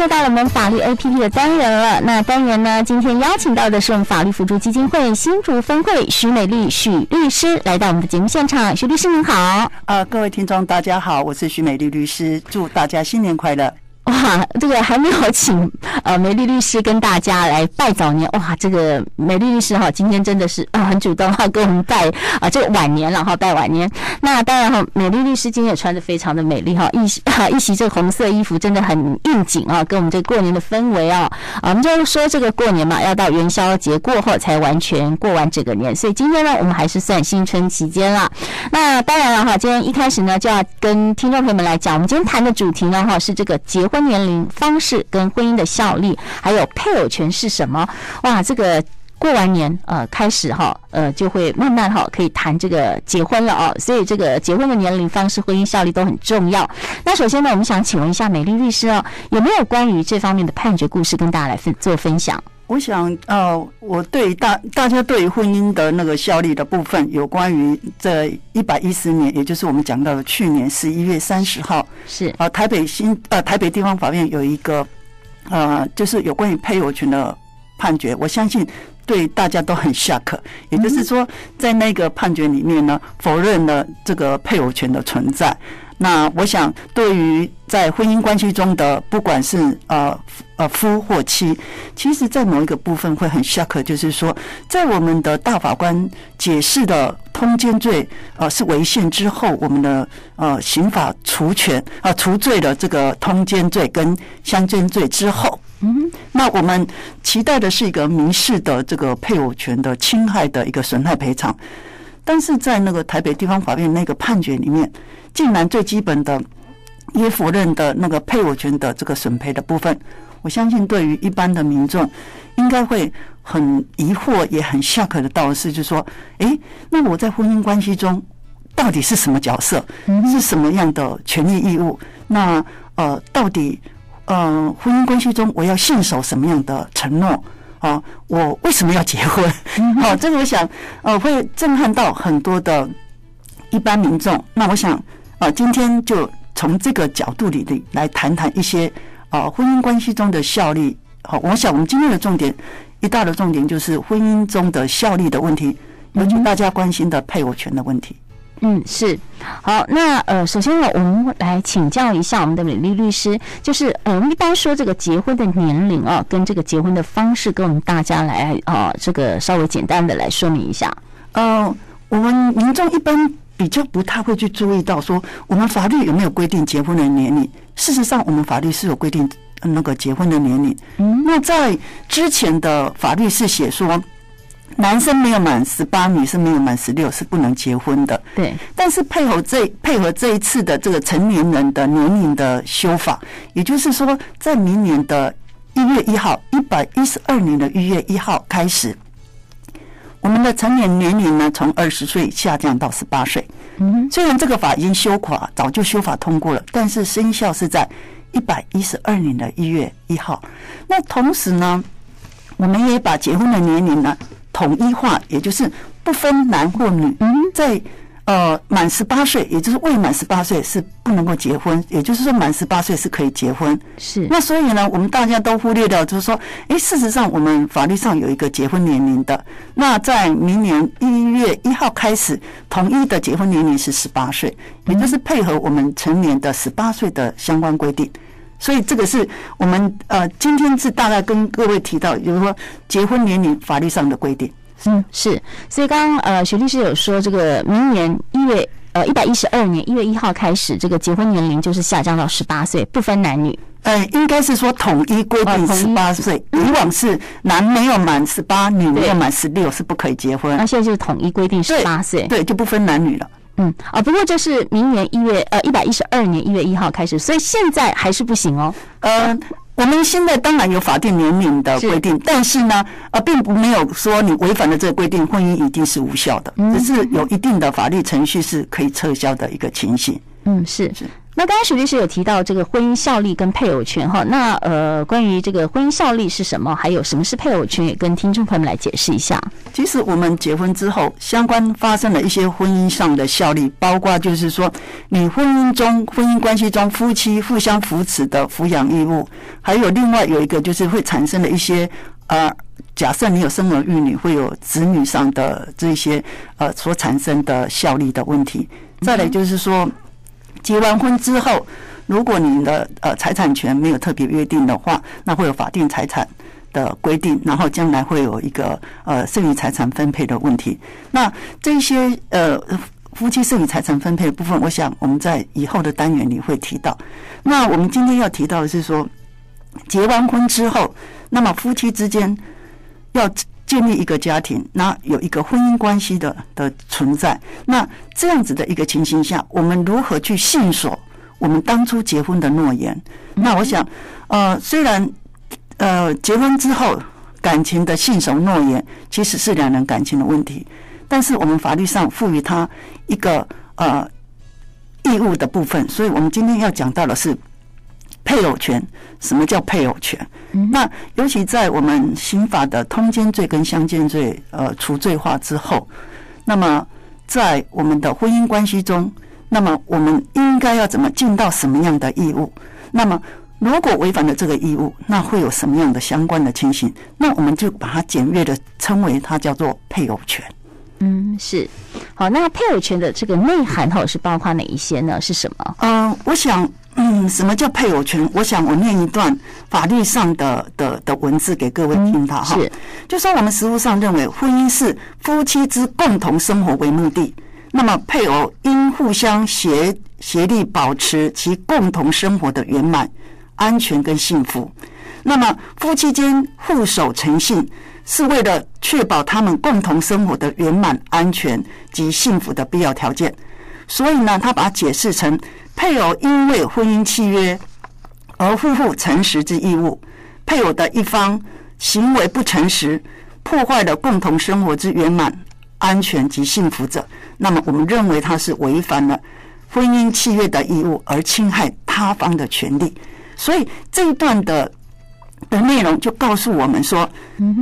又到了我们法律 APP 的单元了。那单元呢，今天邀请到的是我们法律辅助基金会新竹分会徐美丽许律师来到我们的节目现场。许律师您好，啊，各位听众大家好，我是徐美丽律师，祝大家新年快乐。哇，这个还没有请 呃美丽律师跟大家来拜早年哇，这个美丽律师哈，今天真的是啊很主动哈，跟我们拜啊这个晚年了哈，拜晚年。那当然哈，美丽律师今天也穿的非常的美丽哈，一 啊一袭这个红色衣服真的很应景啊，跟我们这个过年的氛围啊。啊，我们就说这个过年嘛，要到元宵节过后才完全过完这个年，所以今天呢，我们还是算新春期间了。那当然了哈，今天一开始呢，就要跟听众朋友们来讲，我们今天谈的主题呢哈，是这个结婚年龄方式跟婚姻的效力，还有配偶权是什么？哇，这个过完年呃开始哈呃就会慢慢哈可以谈这个结婚了哦，所以这个结婚的年龄方式、婚姻效力都很重要。那首先呢，我们想请问一下美丽律师哦，有没有关于这方面的判决故事跟大家来分做分享？我想，呃，我对大大家对于婚姻的那个效力的部分，有关于这一百一十年，也就是我们讲到的去年十一月三十号，是。啊，台北新呃台北地方法院有一个呃，就是有关于配偶权的判决，我相信对大家都很 shock，也就是说，在那个判决里面呢，否认了这个配偶权的存在。那我想，对于在婚姻关系中的，不管是呃呃夫或妻，其实，在某一个部分会很 shock，就是说，在我们的大法官解释的通奸罪呃是违宪之后，我们的呃刑法除权啊除罪的这个通奸罪跟相奸罪之后，嗯，那我们期待的是一个民事的这个配偶权的侵害的一个损害赔偿，但是在那个台北地方法院那个判决里面。竟然最基本的也否认的那个配偶权的这个损赔的部分，我相信对于一般的民众应该会很疑惑，也很 shock 的道是，就是说，诶，那我在婚姻关系中到底是什么角色，是什么样的权利义务？那呃，到底呃，婚姻关系中我要信守什么样的承诺？啊，我为什么要结婚？哦，这个我想呃，会震撼到很多的一般民众。那我想。啊，今天就从这个角度里的来谈谈一些啊婚姻关系中的效力。好，我想我们今天的重点一大的重点就是婚姻中的效力的问题，尤其大家关心的配偶权的问题。嗯，是。好，那呃，首先呢，我们来请教一下我们的美丽律师，就是呃，我们一般说这个结婚的年龄啊，跟这个结婚的方式，跟我们大家来啊，这个稍微简单的来说明一下。呃，我们民众一般。比较不太会去注意到说，我们法律有没有规定结婚的年龄？事实上，我们法律是有规定那个结婚的年龄。嗯，那在之前的法律是写说，男生没有满十八，女生没有满十六是不能结婚的。对。但是配合这配合这一次的这个成年人的年龄的修法，也就是说，在明年的一月一号，一百一十二年的一月一号开始。我们的成年年龄呢，从二十岁下降到十八岁。嗯，虽然这个法已经修垮，早就修法通过了，但是生效是在一百一十二年的一月一号。那同时呢，我们也把结婚的年龄呢统一化，也就是不分男或女。嗯，在。呃，满十八岁，也就是未满十八岁是不能够结婚，也就是说满十八岁是可以结婚。是。那所以呢，我们大家都忽略掉，就是说，哎，事实上我们法律上有一个结婚年龄的。那在明年一月一号开始，统一的结婚年龄是十八岁，也就是配合我们成年的十八岁的相关规定。所以这个是我们呃今天是大概跟各位提到，就是说结婚年龄法律上的规定。嗯，是，所以刚刚呃，徐律师有说，这个明年一月呃一百一十二年一月一号开始，这个结婚年龄就是下降到十八岁，不分男女。呃，应该是说统一规定十八岁，以往是男没有满十八，女没有满十六是不可以结婚。那现在就是统一规定十八岁，对，就不分男女了。嗯，啊，不过这是明年一月呃一百一十二年一月一号开始，所以现在还是不行哦。呃。我们现在当然有法定年龄的规定，但是呢，呃，并不没有说你违反了这个规定，婚姻一定是无效的，只是有一定的法律程序是可以撤销的一个情形。嗯，是。那刚刚许律师有提到这个婚姻效力跟配偶权哈，那呃，关于这个婚姻效力是什么，还有什么是配偶权，也跟听众朋友们来解释一下。其实我们结婚之后，相关发生了一些婚姻上的效力，包括就是说，你婚姻中婚姻关系中夫妻互相扶持的抚养义务，还有另外有一个就是会产生的一些呃，假设你有生儿育女，会有子女上的这些呃所产生的效力的问题。再来就是说。结完婚之后，如果你的呃财产权没有特别约定的话，那会有法定财产的规定，然后将来会有一个呃剩余财产分配的问题。那这些呃夫妻剩余财产分配部分，我想我们在以后的单元里会提到。那我们今天要提到的是说，结完婚之后，那么夫妻之间要。建立一个家庭，那有一个婚姻关系的的存在，那这样子的一个情形下，我们如何去信守我们当初结婚的诺言？那我想，呃，虽然呃结婚之后感情的信守诺言其实是两人感情的问题，但是我们法律上赋予他一个呃义务的部分，所以我们今天要讲到的是。配偶权，什么叫配偶权？那尤其在我们刑法的通奸罪跟相奸罪呃除罪化之后，那么在我们的婚姻关系中，那么我们应该要怎么尽到什么样的义务？那么如果违反了这个义务，那会有什么样的相关的情形？那我们就把它简略的称为它叫做配偶权。嗯，是。好，那配偶权的这个内涵哈是包括哪一些呢？是什么？嗯、呃，我想。嗯，什么叫配偶权？我想我念一段法律上的的的文字给各位听到哈。是，就说我们实务上认为，婚姻是夫妻之共同生活为目的，那么配偶应互相协协力保持其共同生活的圆满、安全跟幸福。那么夫妻间互守诚信，是为了确保他们共同生活的圆满、安全及幸福的必要条件。所以呢，他把它解释成。配偶因为婚姻契约而负负诚实之义务，配偶的一方行为不诚实，破坏了共同生活之圆满、安全及幸福者，那么我们认为他是违反了婚姻契约的义务，而侵害他方的权利。所以这一段的的内容就告诉我们说，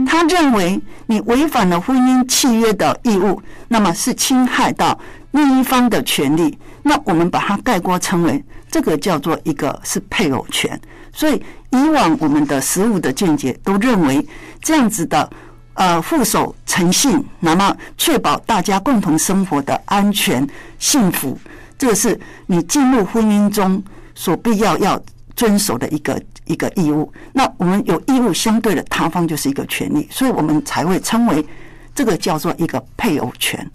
他认为你违反了婚姻契约的义务，那么是侵害到另一方的权利。那我们把它概括称为这个叫做一个是配偶权，所以以往我们的实务的见解都认为这样子的呃互守诚信，那么确保大家共同生活的安全幸福，这个是你进入婚姻中所必要要遵守的一个一个义务。那我们有义务，相对的他方就是一个权利，所以我们才会称为这个叫做一个配偶权。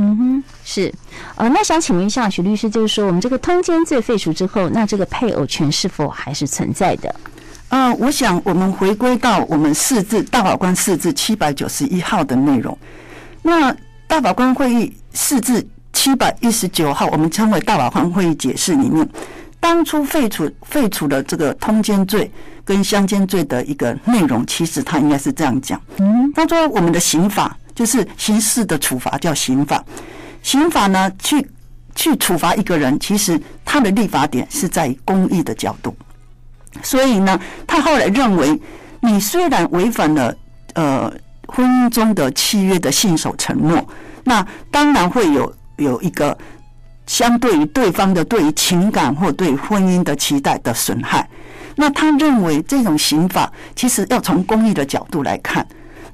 嗯哼，是，呃，那想请问一下许律师，就是说我们这个通奸罪废除之后，那这个配偶权是否还是存在的？呃，我想我们回归到我们四字大法官四字七百九十一号的内容。那大法官会议四字七百一十九号，我们称为大法官会议解释里面，当初废除废除了这个通奸罪跟相奸罪的一个内容，其实他应该是这样讲。嗯，他说我们的刑法。就是刑事的处罚叫刑法，刑法呢，去去处罚一个人，其实他的立法点是在公益的角度，所以呢，他后来认为，你虽然违反了呃婚姻中的契约的信守承诺，那当然会有有一个相对于对方的对于情感或对婚姻的期待的损害，那他认为这种刑法其实要从公益的角度来看。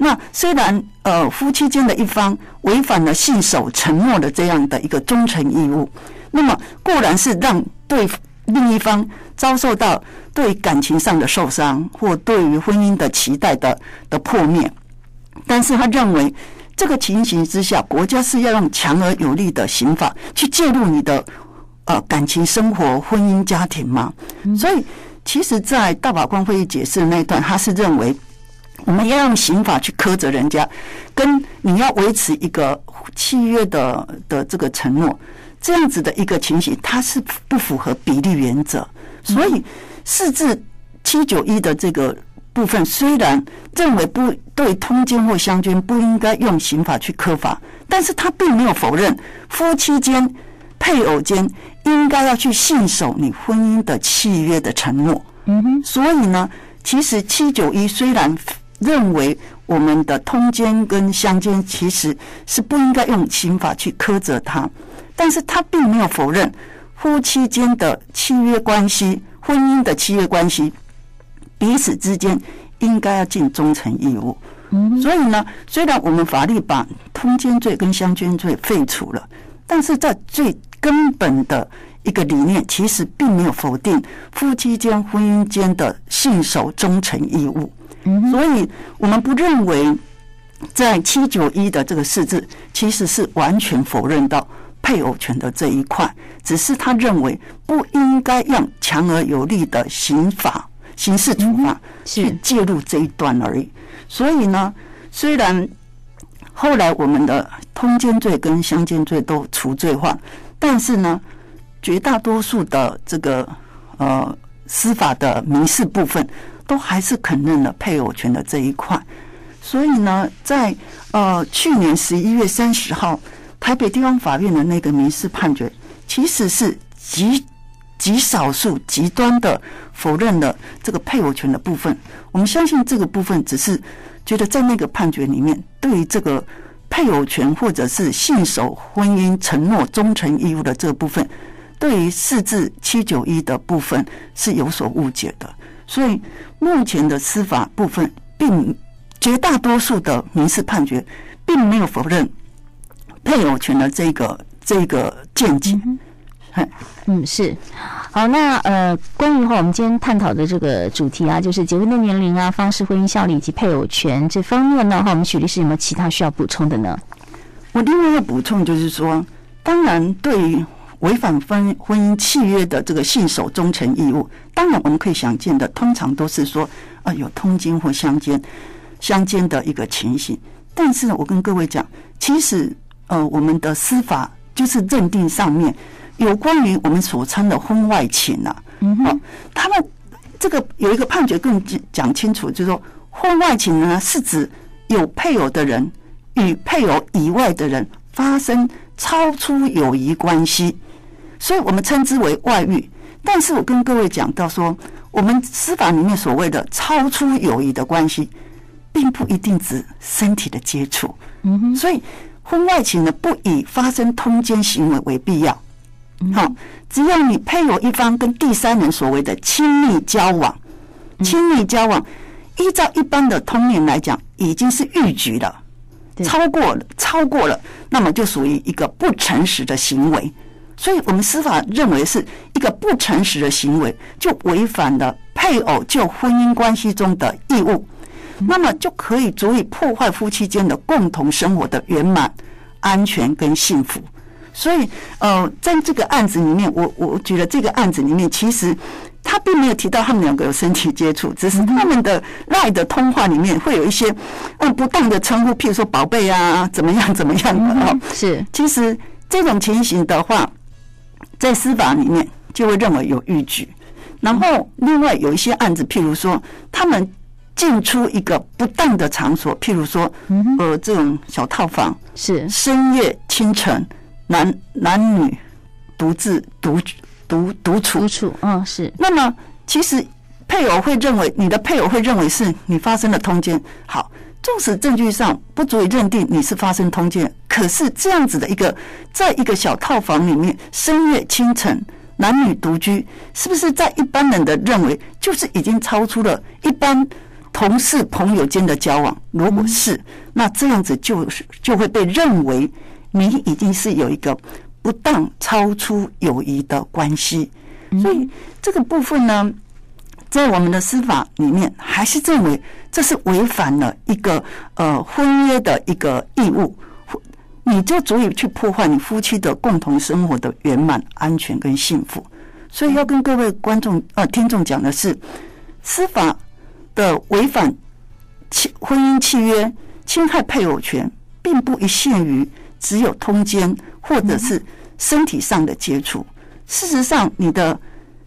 那虽然呃夫妻间的一方违反了信守承诺的这样的一个忠诚义务，那么固然是让对另一方遭受到对感情上的受伤，或对于婚姻的期待的的破灭，但是他认为这个情形之下，国家是要用强而有力的刑法去介入你的呃感情生活、婚姻家庭吗？所以，其实，在大法官会议解释的那一段，他是认为。我们要用刑法去苛责人家，跟你要维持一个契约的的这个承诺，这样子的一个情形，它是不符合比例原则。所以，四至七九一的这个部分，虽然认为不对通奸或相奸不应该用刑法去苛罚，但是他并没有否认夫妻间。配偶间应该要去信守你婚姻的契约的承诺。嗯哼，所以呢，其实七九一虽然认为我们的通奸跟相奸其实是不应该用刑法去苛责他，但是他并没有否认夫妻间的契约关系、婚姻的契约关系，彼此之间应该要尽忠诚义务。嗯，所以呢，虽然我们法律把通奸罪跟相奸罪废除了，但是在最根本的一个理念，其实并没有否定夫妻间婚姻间的信守忠诚义务。嗯，所以我们不认为在七九一的这个释字，其实是完全否认到配偶权的这一块，只是他认为不应该用强而有力的刑法、刑事处罚去介入这一段而已。所以呢，虽然后来我们的通奸罪跟相奸罪都除罪化，但是呢，绝大多数的这个呃司法的民事部分，都还是肯认了配偶权的这一块。所以呢，在呃去年十一月三十号，台北地方法院的那个民事判决，其实是极极少数极端的否认了这个配偶权的部分。我们相信这个部分只是觉得在那个判决里面，对于这个配偶权或者是信守婚姻承诺、忠诚义务的这部分，对于四至七九一的部分是有所误解的。所以目前的司法部分，并绝大多数的民事判决，并没有否认配偶权的这个这个见解。嗯，是。好，那呃，关于哈我们今天探讨的这个主题啊，就是结婚的年龄啊、方式、婚姻效力以及配偶权这方面呢，哈，我们许律师有没有其他需要补充的呢？我另外要补充就是说，当然对于违反婚婚姻契约的这个信守忠诚义务，当然我们可以想见的，通常都是说啊有通奸或相奸相奸的一个情形。但是我跟各位讲，其实呃我们的司法就是认定上面。有关于我们所称的婚外情啊，哦，他们这个有一个判决更讲清楚，就是说婚外情呢是指有配偶的人与配偶以外的人发生超出友谊关系，所以我们称之为外遇。但是我跟各位讲到说，我们司法里面所谓的超出友谊的关系，并不一定指身体的接触。嗯哼，所以婚外情呢，不以发生通奸行为为必要。好，只要你配偶一方跟第三人所谓的亲密交往，亲密交往，依照一般的通念来讲，已经是逾矩了，超过了，超过了，那么就属于一个不诚实的行为。所以我们司法认为是一个不诚实的行为，就违反了配偶就婚姻关系中的义务，那么就可以足以破坏夫妻间的共同生活的圆满、安全跟幸福。所以，呃，在这个案子里面，我我觉得这个案子里面，其实他并没有提到他们两个有身体接触，只是他们的 LINE 的通话里面会有一些嗯不当的称呼，譬如说“宝贝”啊，怎么样怎么样的哦。是，其实这种情形的话，在司法里面就会认为有逾矩。然后，另外有一些案子，譬如说他们进出一个不当的场所，譬如说呃这种小套房，是深夜清晨。男男女独自独独独处，独处，嗯，是。那么，其实配偶会认为，你的配偶会认为是你发生了通奸。好，纵使证据上不足以认定你是发生通奸，可是这样子的一个，在一个小套房里面，深夜清晨，男女独居，是不是在一般人的认为，就是已经超出了一般同事朋友间的交往？如果是，那这样子就是就会被认为。你已经是有一个不当超出友谊的关系，所以这个部分呢，在我们的司法里面，还是认为这是违反了一个呃婚约的一个义务，你就足以去破坏你夫妻的共同生活的圆满、安全跟幸福。所以要跟各位观众呃听众讲的是，司法的违反契婚姻契约、侵害配偶权，并不一限于。只有通奸或者是身体上的接触，事实上，你的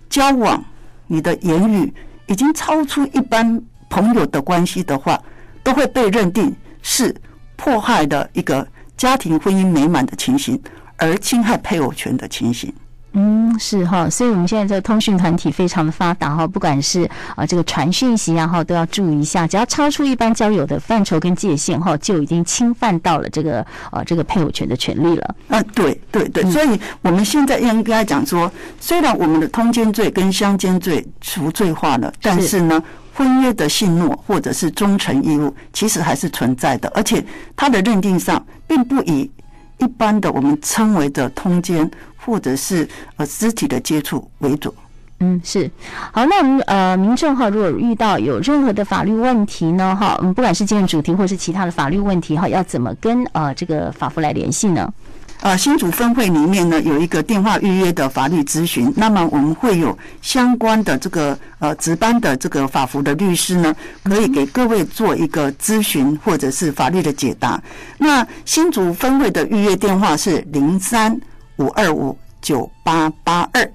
交往、你的言语已经超出一般朋友的关系的话，都会被认定是迫害的一个家庭婚姻美满的情形，而侵害配偶权的情形。嗯，是哈，所以我们现在这个通讯团体非常的发达哈，不管是啊这个传讯息啊哈，都要注意一下，只要超出一般交友的范畴跟界限哈，就已经侵犯到了这个呃这个配偶权的权利了。啊，对对对，所以我们现在应该讲说，虽然我们的通奸罪跟相奸罪除罪化了，但是呢，婚约的信诺或者是忠诚义务其实还是存在的，而且它的认定上并不以一般的我们称为的通奸。或者是呃肢体的接触为主，嗯，是好。那我们呃民众哈，如果遇到有任何的法律问题呢，哈，嗯，不管是今天主题或是其他的法律问题哈，要怎么跟呃这个法服来联系呢？呃，新竹分会里面呢有一个电话预约的法律咨询，那么我们会有相关的这个呃值班的这个法服的律师呢，可以给各位做一个咨询或者是法律的解答。那新竹分会的预约电话是零三。五二五九八八二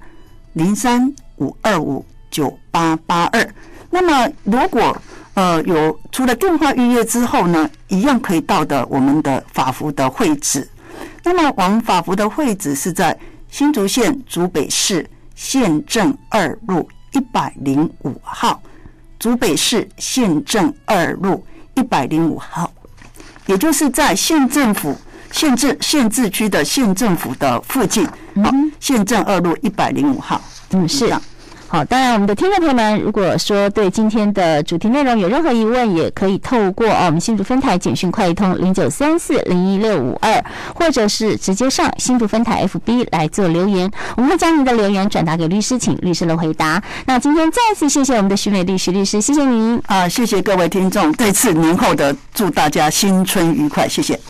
零三五二五九八八二。那么，如果呃有除了电话预约之后呢，一样可以到的我们的法服的会址。那么，我们法服的会址是在新竹县竹北市县政二路一百零五号。竹北市县政二路一百零五号，也就是在县政府。县治县治区的县政府的附近，好，县政二路一百零五号，嗯，是的。好，当然，我们的听众朋友们，如果说对今天的主题内容有任何疑问，也可以透过哦，我们新竹分台简讯快易通零九三四零一六五二，或者是直接上新竹分台 FB 来做留言，我们会将您的留言转达给律师，请律师来回答。那今天再次谢谢我们的徐美律师律师，谢谢您啊，谢谢各位听众，再次年后的祝大家新春愉快，谢谢。